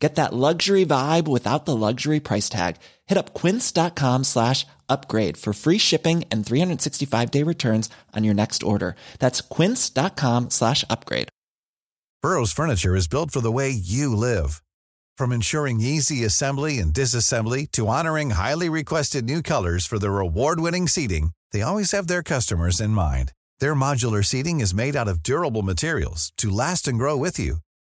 Get that luxury vibe without the luxury price tag. Hit up quince.com slash upgrade for free shipping and 365 day returns on your next order. That's quince.com slash upgrade. Burrow's furniture is built for the way you live. From ensuring easy assembly and disassembly to honoring highly requested new colors for their award-winning seating, they always have their customers in mind. Their modular seating is made out of durable materials to last and grow with you.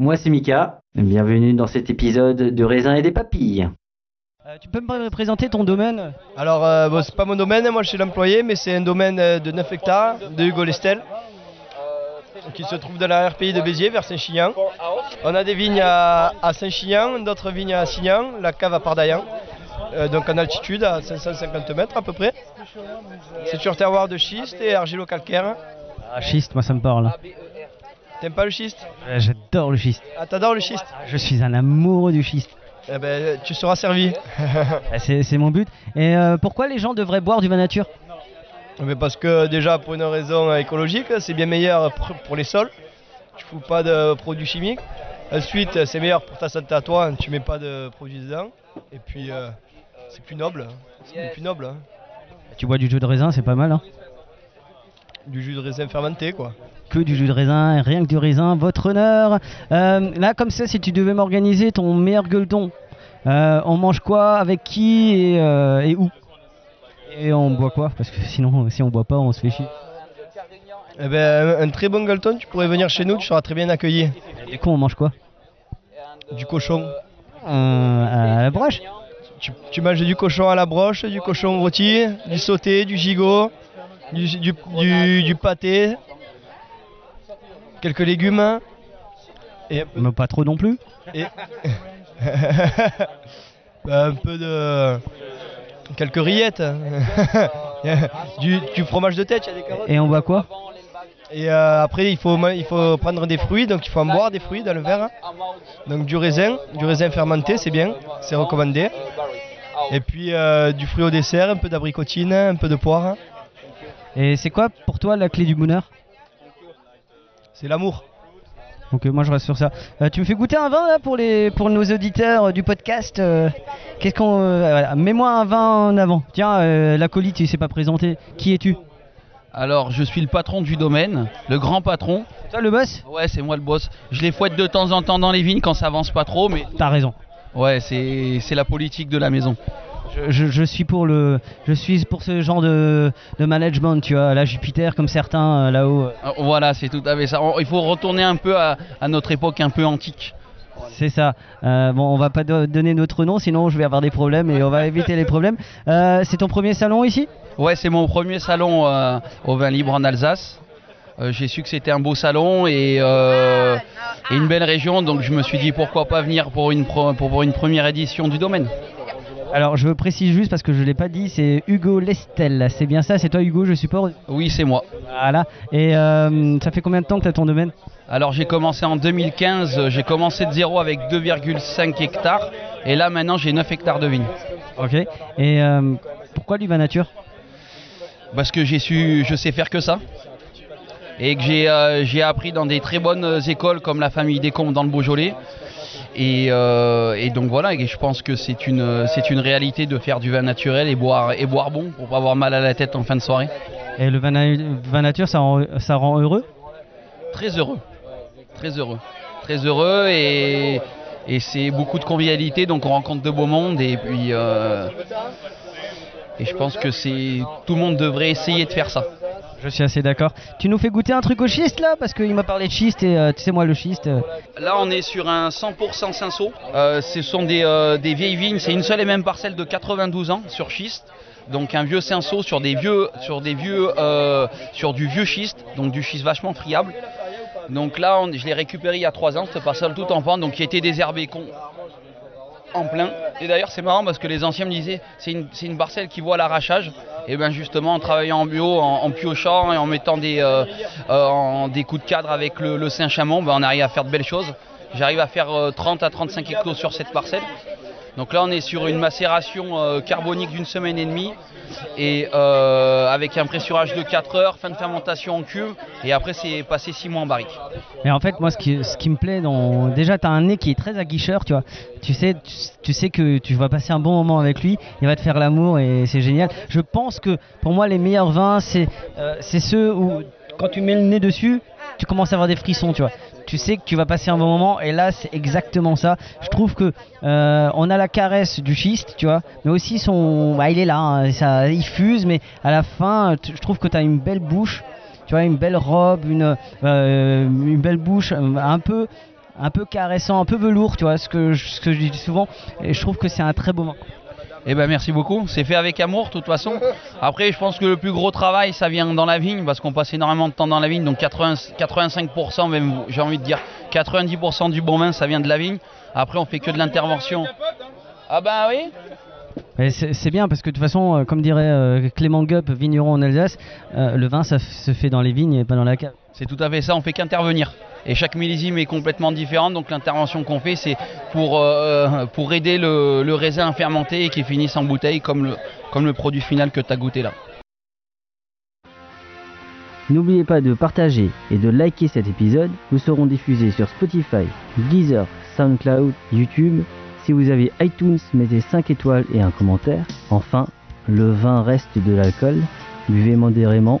Moi c'est Mika, bienvenue dans cet épisode de raisin et des papilles. Euh, tu peux me présenter ton domaine? Alors, euh, bon, c'est pas mon domaine, moi je suis l'employé, mais c'est un domaine euh, de 9 hectares de Hugo Lestel, qui se trouve dans la RPI de Béziers, vers Saint-Chinian. On a des vignes à, à Saint-Chinian, d'autres vignes à Signan, la cave à Pardaillan, euh, donc en altitude à 550 mètres à peu près. C'est sur terroir de schiste et argilo-calcaire. Ah, schiste, moi ça me parle. T'aimes pas le schiste? Euh, J'adore le schiste. Ah, t'adores le schiste? Je suis un amoureux du schiste. Eh ben, tu seras servi. Ah, C'est mon but. Et euh, pourquoi les gens devraient boire du vin nature Mais parce que déjà pour une raison écologique, c'est bien meilleur pour les sols. Tu fous pas de produits chimiques. Ensuite, c'est meilleur pour ta santé à toi, tu mets pas de produits dedans. Et puis euh, c'est plus noble. C'est plus noble. hein. Tu bois du jus de raisin, c'est pas mal. Hein Du jus de raisin fermenté quoi. que du jus de raisin, rien que du raisin, votre honneur. Euh, là, comme ça, si tu devais m'organiser ton meilleur gueuleton, euh, on mange quoi, avec qui et, euh, et où? Et on boit quoi? Parce que sinon, si on boit pas, on se fait chier. Eh ben, un, très bon galton, tu pourrais venir chez nous, tu seras très bien accueilli. Du coup, on mange quoi? Du cochon. Euh, À la broche? Tu, tu manges du cochon à la broche, du cochon rôti, du sauté, du gigot, du, du, du- du pâté, quelques légumes. Et, Mais pas trop non plus. et- Bah, un peu de. quelques rillettes. du, du fromage de tête, il y a des carottes. Et on boit quoi? Et euh, après, il faut, il faut prendre des fruits, donc il faut en boire des fruits dans le verre. Donc du raisin, du raisin fermenté, c'est bien, c'est recommandé. Et puis euh, du fruit au dessert, un peu d'abricotine, un peu de poire. Et c'est quoi pour toi la clé du bonheur? C'est l'amour. Donc euh, moi je reste sur ça. Euh, tu me fais goûter un vin là pour les pour nos auditeurs euh, du podcast. euh, Qu'est-ce qu'on euh, voilà, mets-moi un vin en avant. Tiens, euh, l'acolyte il s'est pas présenté. Qui es-tu? Alors, je suis le patron du domaine, le grand patron. Toi le boss? Ouais, c'est moi le boss. Je les fouette de temps en temps dans les vignes quand ça avance pas trop, mais T'as raison. ouais, c'est c'est la politique de la maison. Je, je- je suis pour le je suis pour ce genre de, de management, tu vois, la Jupiter comme certains euh, là-haut. euh, Euh, Voilà, c'est tout à fait ça. On- Il faut retourner un peu à, à notre époque un peu antique. C'est ça. Euh, bon, on va pas do- donner notre nom, sinon je vais avoir des problèmes et on va éviter les problèmes. Euh, c'est ton premier salon ici? Ouais, c'est mon premier salon euh, au vin libre en Alsace. J'ai su que c'était un beau salon et, et une belle région, donc je me suis dit pourquoi pas venir pour une, pro- pour une première édition du domaine. Alors je précise juste parce que je l'ai pas dit, c'est Hugo Lestel. C'est bien ça, c'est toi Hugo, je suppose Oui, c'est moi. Voilà. Et euh, ça fait combien de temps que tu as ton domaine? Alors j'ai commencé en 2015, j'ai commencé de zéro avec 2,5 hectares et là maintenant j'ai 9 hectares de vignes. Ok. Et euh, pourquoi vin nature? Parce que j'ai su, je sais faire que ça. Et que j'ai euh, j'ai appris dans des très bonnes écoles comme la famille Descombes dans le Beaujolais. Et, euh, et donc voilà, et je pense que c'est une, c'est une réalité de faire du vin naturel et boire, et boire bon pour pas avoir mal à la tête en fin de soirée. Et le vin, na- vin nature, ça rend, ça rend heureux? Très heureux, très heureux, très heureux et, et c'est beaucoup de convivialité, donc on rencontre de beaux mondes et puis euh, et je pense que c'est tout le monde devrait essayer de faire ça. Je suis assez d'accord. Tu nous fais goûter un truc au schiste là Parce qu'il m'a parlé de schiste et euh, tu sais moi le schiste... euh, Là, on est sur un 100% cinceau. Euh, ce sont des, vieilles vignes. C'est une seule et même parcelle de 92 ans sur schiste. Donc un vieux cinceau sur des vieux, sur des vieux, sur du vieux schiste, donc du schiste vachement friable. Donc là, je l'ai récupéré il y a 3 ans, cette parcelle tout en pente, donc qui était désherbée con- en plein. Et d'ailleurs, c'est marrant parce que les anciens me disaient, c'est une, c'est une parcelle qui voit l'arrachage. Et bien justement, en travaillant en bio, en, piochant et en mettant des, euh, euh, coups de cadre avec le, Saint-Chamond, ben, on arrive à faire de belles choses. J'arrive à faire euh, 30 à 35 hectos sur cette parcelle. Donc là, on est sur une macération euh, carbonique d'une semaine et demie et euh, avec un pressurage de 4 heures, fin de fermentation en cuve et après c'est passé 6 mois en barrique. Et en fait, moi, ce qui, ce qui me plaît, dans... déjà, tu as un nez qui est très aguicheur, tu vois. Tu sais, tu sais que tu vas passer un bon moment avec lui, il va te faire l'amour et c'est génial. Je pense que pour moi, les meilleurs vins, c'est euh, c'est ceux où, quand tu mets le nez dessus, tu commences à avoir des frissons, tu vois. Tu sais que tu vas passer un bon moment et là, c'est exactement ça. Je trouve que euh, on a la caresse du schiste, tu vois, mais aussi son. Bah, il est là, hein, ça, il fuse, mais à la fin, je trouve que tu as une belle bouche tu vois, une belle robe, une, euh, belle bouche, euh, un peu, un peu caressant, un peu velours, tu vois, ce que, ce que je dis souvent. Et je trouve que c'est un très beau moment. Eh ben merci beaucoup, c'est fait avec amour de toute façon. Après je pense que le plus gros travail ça vient dans la vigne parce qu'on passe énormément de temps dans la vigne, donc 80, 85% même j'ai envie de dire 90% du bon vin ça vient de la vigne. Après on fait que de l'intervention. Ah ben oui c'est bien parce que de toute façon, euh, comme dirait euh, Clément Gup, vigneron en Alsace, euh, le vin ça se fait dans les vignes et pas dans la cave. C'est tout à fait ça, on fait qu'intervenir. Et chaque millésime est complètement différente, donc l'intervention qu'on fait, c'est pour, euh, aider le, le raisin à fermenter et qu'il finisse en bouteille comme le, comme le produit final que tu as goûté là. N'oubliez pas de partager et de liker cet épisode. Nous serons diffusés sur Spotify, Deezer, SoundCloud, YouTube. Si vous avez iTunes, mettez 5 étoiles et un commentaire. Enfin, le vin reste de l'alcool. Buvez modérément,